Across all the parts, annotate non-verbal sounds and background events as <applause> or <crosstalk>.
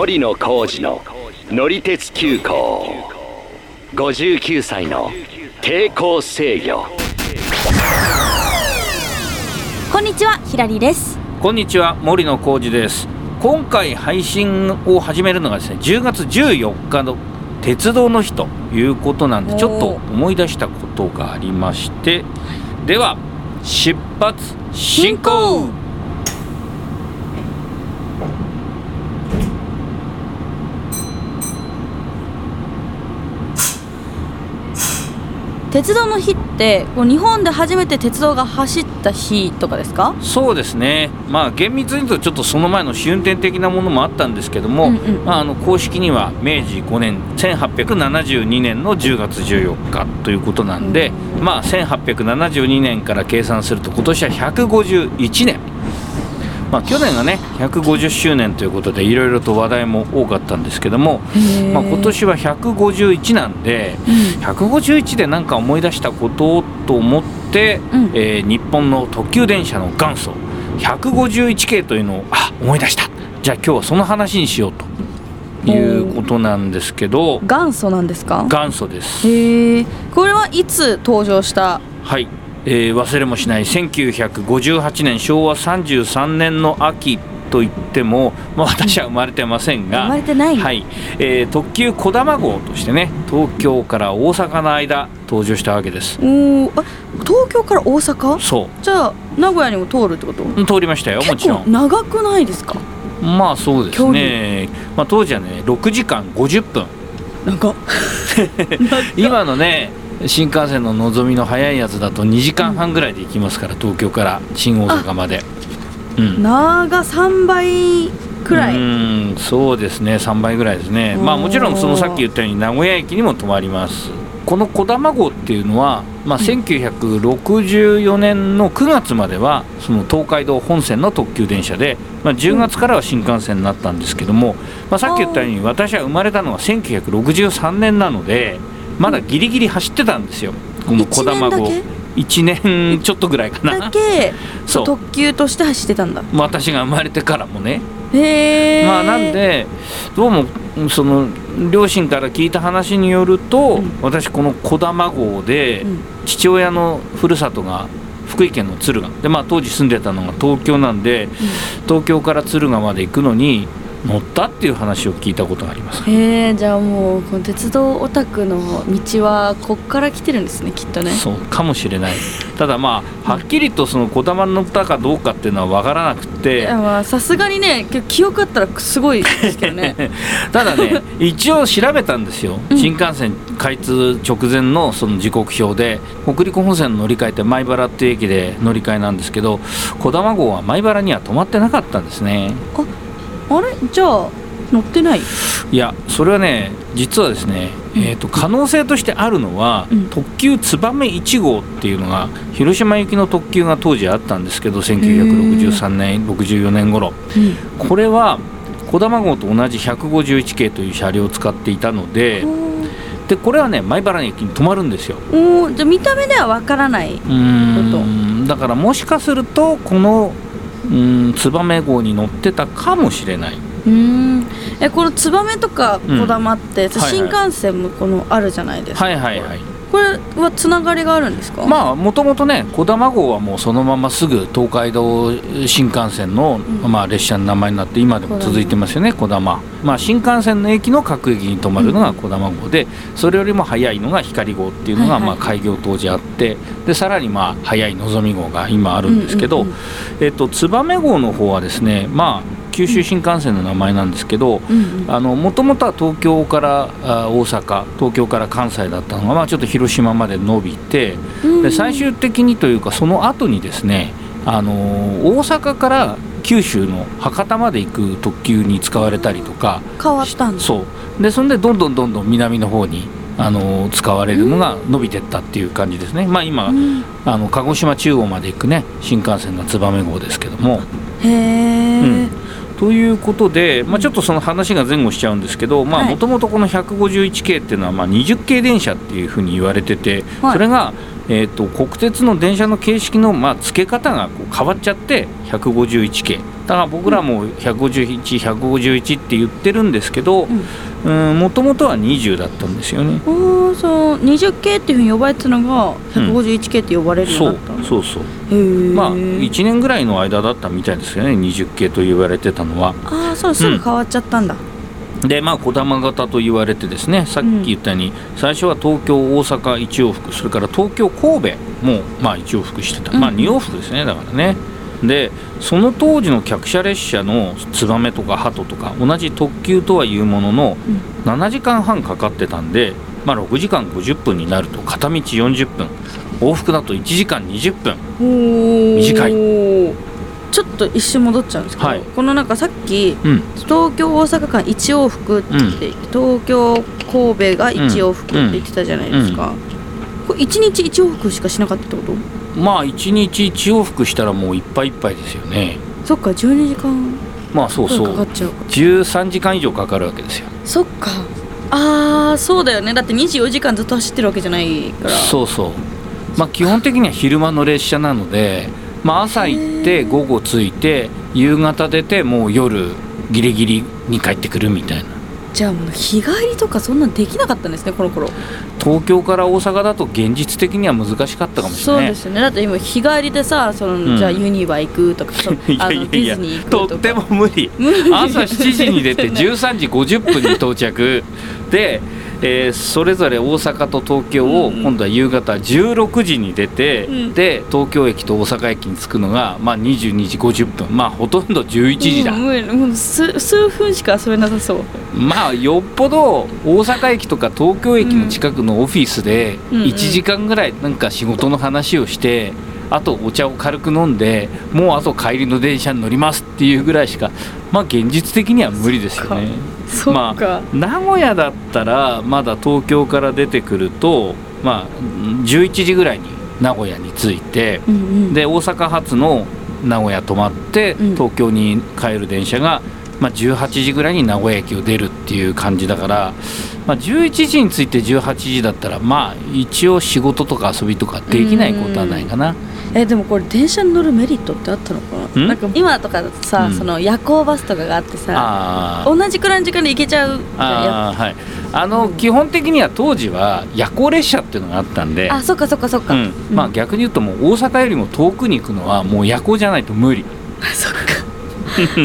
森野浩二の乗り鉄急行。59歳の抵抗制御。こんにちはひらりです。こんにちは森野浩二です。今回配信を始めるのがですね10月14日の鉄道の日ということなんでちょっと思い出したことがありまして。では出発進行鉄道の日ってこう日本で初めて鉄道が走った日とかですか？そうですね。まあ厳密に言うとちょっとその前の試運転的なものもあったんですけども、うんうん。まあ、あの公式には明治5年1872年の10月14日ということなんで、まあ1872年から計算すると今年は151年まあ、去年がね150周年ということでいろいろと話題も多かったんですけども、まあ、今年は151なんで、151で何か思い出したことと思って、うん。えー日本の特急電車の元祖151系というのをあ思い出した。じゃあ今日はその話にしようと。いうことなんですけど元祖なんですか？元祖です。へえこれはいつ登場した？はい、えー忘れもしない1958年昭和33年の秋といっても、まあ、私は生まれてませんが、生まれてない。はい。えー特急こだま号としてね東京から大阪の間登場したわけです。おーあ東京から大阪？そじゃあ名古屋にも通るってこと？う通りましたよもち結構ろん。長くないですか？まあそうですね、まあ、当時はね6時間50分。なんか今のね新幹線ののぞみの早いやつだと2時間半ぐらいで行きますから東京から新大阪まで。うん。長3倍くらうい。ーんそうですね。3倍ぐらいですね。まあもちろんそのさっき言ったように名古屋駅にも止まります。このこだま号っていうのは、まあ、1964年の9月まではその東海道本線の特急電車で、まあ、10月からは新幹線になったんですけども、まあ、さっき言ったように私は生まれたのは1963年なのでまだギリギリ走ってたんですよ。このこだま号一年だ1年ちょっとぐらいかだなけ？そう。特急として走ってたんだ。私が生まれてからもね。へえまあなんでどうもその両親から聞いた話によると、うん。私この児玉号でうん。父親のふるさとが福井県の敦賀。でまあ当時住んでたのが東京なんで東京から敦賀まで行くのに乗ったっていう話を聞いたことがあります。へえじゃあもうこの鉄道オタクの道はこっから来てるんですねきっとね。そうかもしれない。ただまあはっきりとその児玉に乗ったかどうかっていうのは分からなくいてさすがにね記憶あったらすごいですけどね。<laughs> ただね一応調べたんですよ、うん。新幹線開通直前のその時刻表で北陸本線の乗り換えって米原っていう駅で乗り換えなんですけど児玉号は米原には止まってなかったんですね。あれ？じゃあ乗ってない？いやそれはね実はですね、えー、と可能性としてあるのは、うん。特急燕1号っていうのが広島行きの特急が当時あったんですけど1963年64年頃うんこれは児玉号と同じ151系という車両を使っていたので、でこれはね米原駅に止まるんですよ。おーじゃあ見た目ではわからないうーん。だからもしかするとこのうーん燕号に乗ってたかもしれない。うーん。えこのツバメとかうんこだまって、はいはい。新幹線もこのあるじゃないですか、はいはいはいこれはつながりがあるんですか？まあもともとね児玉号はもうそのまますぐ東海道新幹線の、ん。まあ、列車の名前になって今でも続いてますよね児玉。まあ新幹線の駅の各駅に止まるのが児玉号でそれよりも早いのが光号っていうのが、まあ開業当時あってでさらにまあ早いのぞみ号が今あるんですけど、えっと燕号の方はですねまあ九州新幹線の名前なんですけど、もともとは東京からあ大阪東京から関西だったのが、まあ、ちょっと広島まで伸びてうん。で最終的にというかその後にですね、あのー大阪から九州の博多まで行く特急に使われたりとか変わったんだ。そう。でそんでどんどんどんどん南の方に、あのー使われるのが伸びてったっていう感じですね、まあ今、うん。あの鹿児島中央まで行くね新幹線が燕号ですけども。へえ、うんということで、まあ、ちょっとその話が前後しちゃうんですけどはい。もともとこの151系っていうのはまあ20系電車っていうふうに言われてて、はい。それが、えー、と国鉄の電車の形式の、まあ、付け方がこう変わっちゃって151系。だから僕らも151151って言ってるんですけどもともとは20だったんですよね。おそう。20系っていうふうに呼ばれてたのが151系って呼ばれるようになった、うん、そう。そうそう。まあ1年ぐらいの間だったみたいですよね。20系と言われてたのは。ああそう。すぐ変わっちゃったんだ、うん、でまあ児玉型と言われてですねさっき言ったように、最初は東京大阪1往復それから東京神戸もまあ1往復してた、まあ2往復ですねだからね。でその当時の客車列車のツバメとかハトとか同じ特急とはいうものの7時間半かかってたんで、まあ、6時間50分になると片道40分往復だと1時間20分。短いちょっと一瞬戻っちゃうんですけど、はい、このなんかさっき、うん、東京大阪間1往復って言って、うん、東京神戸が1往復って言ってたじゃないですか、うん、これ1日1往復しかしなかったってこと？まあ1日1往復したらもういっぱいいっぱいですよね。そっか12時間まあそうそう。かかっちゃう13時間以上かかるわけですよ。そっか。ああそうだよね。だって24時間ずっと走ってるわけじゃないから。そうそう。まあ基本的には昼間の列車なのでまあ朝行って午後着いて夕方出てもう夜ギリギリに帰ってくるみたいな。じゃあもう日帰りとかそんなできなかったんですねこの頃東京から大阪だと現実的には難しかったかもしれない。そうですね。だって今日帰りでさその、うん、じゃあユニバ行くとか <laughs> いやいやいやとっても無理。朝7時に出て <laughs> 13時50分に到着。でえー、それぞれ大阪と東京を今度は夕方16時に出て、うん、で東京駅と大阪駅に着くのが、まあ、22時50分。まあほとんど11時だ、うん、数数分しか遊べなさそう。まあよっぽど大阪駅とか東京駅の近くのオフィスで1時間ぐらいなんか仕事の話をして、あとお茶を軽く飲んでもうあと帰りの電車に乗りますっていうぐらいしかまあ現実的には無理ですよね。まあ、名古屋だったらまだ東京から出てくると、まあ、11時ぐらいに名古屋に着いて、うんうん、で大阪発の名古屋泊まって東京に帰る電車が、まあ、18時ぐらいに名古屋駅を出るっていう感じだから、まあ、11時に着いて18時だったらまあ一応仕事とか遊びとかできないことはないかな。うんうんえでもこれ電車に乗るメリットってあったのか？ななんか今とかだとさ、うん、その夜行バスとかがあってさ同じくらいの時間で行けちゃうあはい。あの、うん、基本的には当時は夜行列車っていうのがあったんであそっかそっかそっか、うん、まあ逆に言うともう大阪よりも遠くに行くのはもう夜行じゃないと無理。そっか。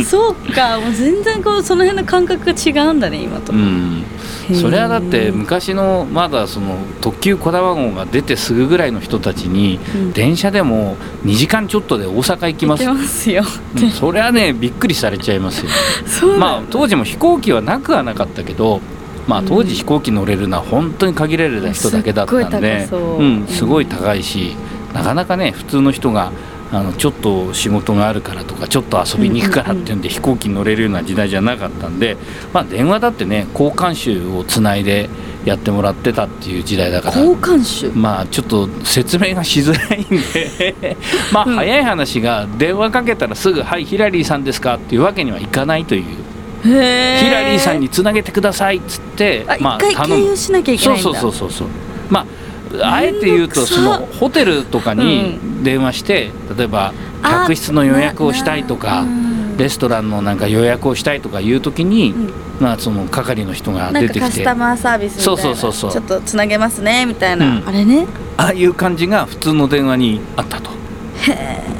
そうか。もう全然こうその辺の感覚が違うんだね今と、うんそれはだって昔のまだその特急こだわ号が出てすぐぐらいの人たちに、電車でも2時間ちょっとで大阪行きます。ますよ、それはねびっくりされちゃいますよ。<laughs> まあ当時も飛行機はなくはなかったけどまあ、当時飛行機乗れるのは本当に限られた人だけだったんで、うん、すごい高いし、なかなかね普通の人があのちょっと仕事があるからとかちょっと遊びに行くからっていうんで飛行機に乗れるような時代じゃなかったんで、まあ、電話だってね交換手をつないでやってもらってたっていう時代だから。交換手まあちょっと説明がしづらいんで。<laughs> まあ早い話が電話かけたらすぐ「はいヒラリーさんですか?」っていうわけにはいかないという。ヒラリーさんにつなげてくださいっつってまあ頼む。そうそうそうそうそう。まああえて言うとそのホテルとかに電話して、例えば客室の予約をしたいとか。レストランのなんか予約をしたいとかいうときに、まあその係の人が出てきて。カスタマーサービスそうそうそうそう。ちょっとつなげますねみたいな、あれね？ああいう感じが普通の電話にあったと。へ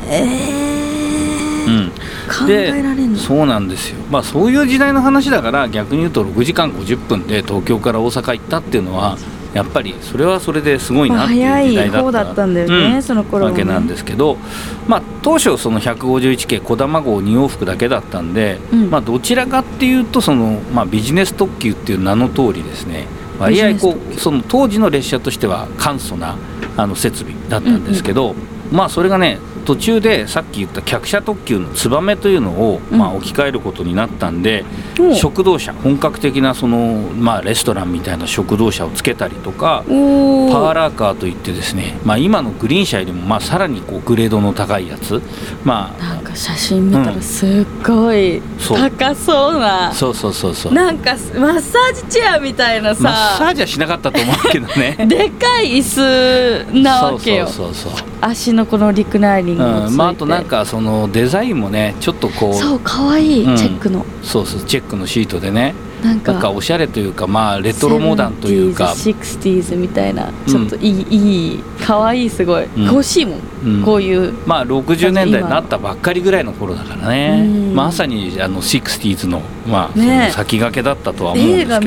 え、うん、考えられんそうなんですよ。まあそういう時代の話だから逆に言うと6時間50分で東京から大阪行ったっていうのはやっぱりそれはそれですごいなっていう時代だったったんだよね、うん、その頃、ね、わけなんですけど、まあ、当初その151系こだま号2往復だけだったんで、うん、まあ、どちらかっていうとその、まあ、ビジネス特急っていう名の通りですね割合こうその当時の列車としては簡素なあの設備だったんですけど、うんうん、まあそれがね途中でさっき言った客車特急のツバメというのを、まあ、置き換えることになったんで、う。ん、食堂車本格的なその、まあ、レストランみたいな食堂車をつけたりとかパーラーカーといってですね、まあ、今のグリーン車よりもまあさらにこうグレードの高いやつ、まあ、なんか写真見たらすっごい高そうな、うん、そうそうそうそう。なんかマッサージチェアみたいなさ。マッサージはしなかったと思うけどね。<laughs> でかい椅子なわけよ。そうそうそう。足のこのリクライニングうん。まあ、あとなんかそのデザインもねちょっとこう。そうかわいい、チェックの。そうそうチェックのシートでねなんかおしゃれというかまあレトロモダンというか。60s みたいなちょっといい、うん、いいかわいいすごい、うん、欲しいもん、うん、こういうまあ60年代になったばっかりぐらいの頃だからね、まさにあの 60s の,、まあ、ね、その先駆けだったとは思うんです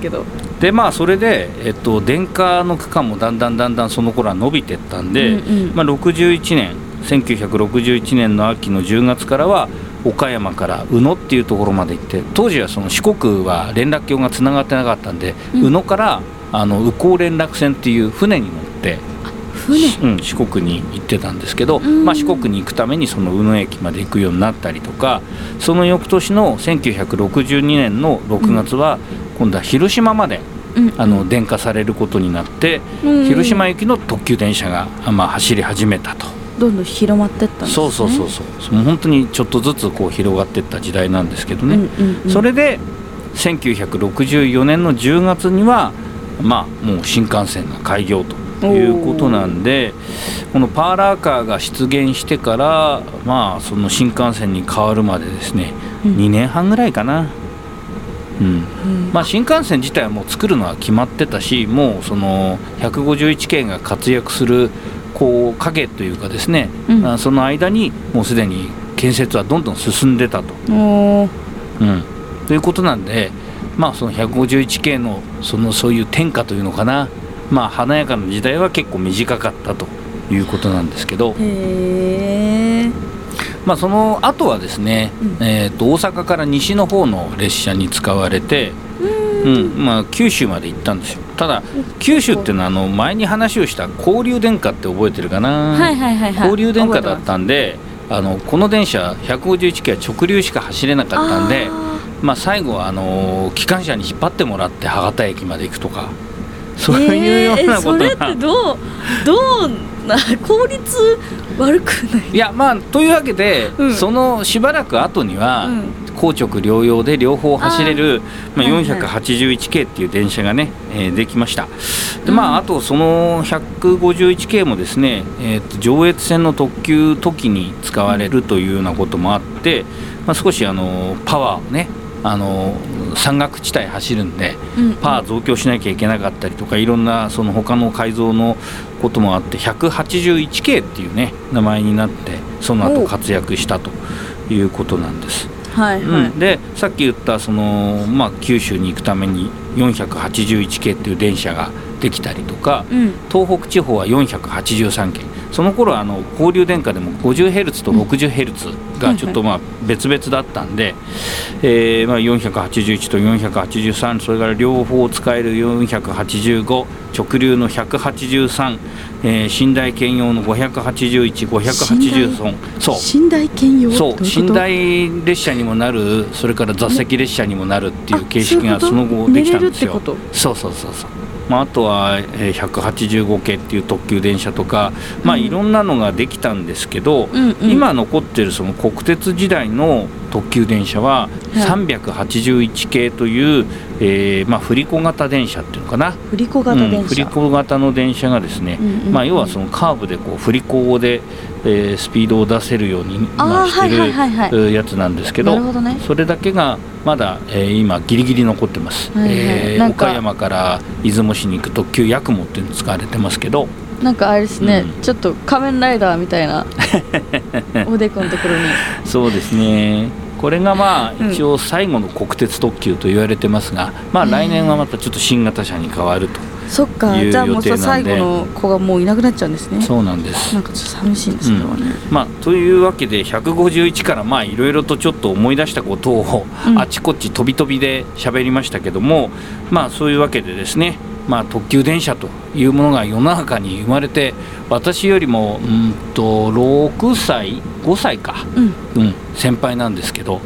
けど。でまあそれで、えっと、電化の区間もだんだんだんだんその頃は伸びてったんで、うんうん、まあ、61年1961年の秋の10月からは岡山から宇野っていうところまで行って当時はその四国は連絡橋がつながってなかったんで、うん、宇野からあの宇高連絡船っていう船に乗ってうん、四国に行ってたんですけど、まあ、四国に行くためにその宇野駅まで行くようになったりとかその翌年の1962年の6月は今度は広島まで、あの電化されることになって、広島行きの特急電車が、まあ、走り始めたと。どんどん広まってったんです、ね、そうそうそうそう。もう本当にちょっとずつこう広がっていった時代なんですけどね、うんうんうん、それで1964年の10月にはまあもう新幹線が開業ということなんでこのパーラーカーが出現してからまあその新幹線に変わるまでですね、うん、2年半ぐらいかな。うん、まあ、新幹線自体はもう作るのは決まってたしもうその151系が活躍するこう影というかですね、うん、その間にもうすでに建設はどんどん進んでたと。うん、ということなんで、まあ、その151系のそのそういう天下というのかな、まあ、華やかな時代は結構短かったということなんですけど。まあ、その後はですね、うん、えー、と大阪から西の方の列車に使われて、うんまあ、九州まで行ったんですよ。ただ九州っていうのはあの前に話をした交流電化って覚えてるかな、はいはいはいはい、交流電化だったんであのこの電車151系は直流しか走れなかったんでまあ、最後はあの機関車に引っ張ってもらって博多駅まで行くとか。そういうようなことが、えー、それってどうどうな効率悪くない？いやまあというわけで、うん、そのしばらく後には、うん、硬直両用で両方走れるまあ、481系っていう電車がね、えー、できました。でまああとその151系もですね、えー、と上越線の特急時に使われるというようなこともあって、まあ、少しあのパワーをねあの山岳地帯走るんで、パワー増強しなきゃいけなかったりとかいろんなその他の改造のこともあって181系っていうね名前になってその後活躍したということなんです。はいはい、うん、でさっき言ったその、まあ、九州に行くために481系っていう電車ができたりとか、うん、東北地方は483系。その頃あの交流電化でも 50Hz と 60Hz がちょっとまあ別々だったんで、えまあ481と483それから両方使える485直流の183、えー、寝台兼用の581583そう。寝台兼用そう。寝台列車にもなるそれから座席列車にもなるっていう形式がその後できたんですよそうそうそうそう。まあ、あとは185系っていう特急電車とか、まあ、いろんなのができたんですけど、うんうん、今残ってるその国鉄時代の特急電車は381系という、えーまあ、振り子型電車っていうのかな？振り子型電車、うん、振り子型の電車がですね、うんうん、まあ、要はそのカーブでこう振り子で、えー、スピードを出せるように、まあ、してるやつなんですけど、ね、それだけがまだ、えー、今ギリギリ残ってます、はいはい、えー、岡山から出雲市に行く特急やくもっていうの使われてますけど。なんかあれですね、うん、ちょっと仮面ライダーみたいな <laughs> おでこのところに。そうですね。これがまあ一応最後の国鉄特急と言われてますが、まあ来年はまたちょっと新型車に変わるとそっかじゃあもうさ最後の子がもういなくなっちゃうんですね。そうなんです。なんかちょっと寂しいんですけどね、うん、まあというわけで151からまあいろいろとちょっと思い出したことをあちこち飛び飛びで喋りましたけども、うん、まあそういうわけでですねまあ、特急電車というものが世の中に生まれて私よりもうんと6歳5歳か、うん、うん、先輩なんですけど、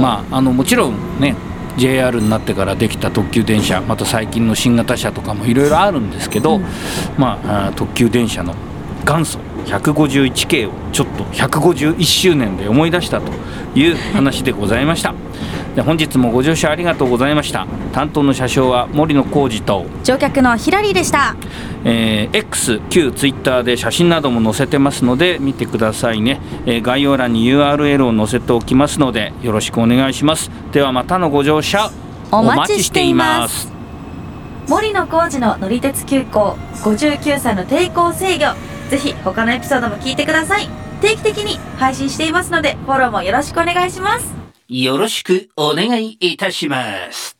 まあ、あのもちろんね JR になってからできた特急電車また最近の新型車とかもいろいろあるんですけど、うん、まあ、特急電車の元祖151系をちょっと151周年で思い出したという話でございました。で本日もご乗車ありがとうございました。担当の車掌は森野浩二と。乗客のヒラリーでした、えー、X 旧ツイッターで写真なども載せてますので見てくださいね、えー、概要欄に URL を載せておきますのでよろしくお願いします。ではまたのご乗車お待ちしています。森野浩二の乗り鉄急行59歳の抵抗制御。ぜひ他のエピソードも聞いてください。定期的に配信していますのでフォローもよろしくお願いしますよろしくお願いいたします。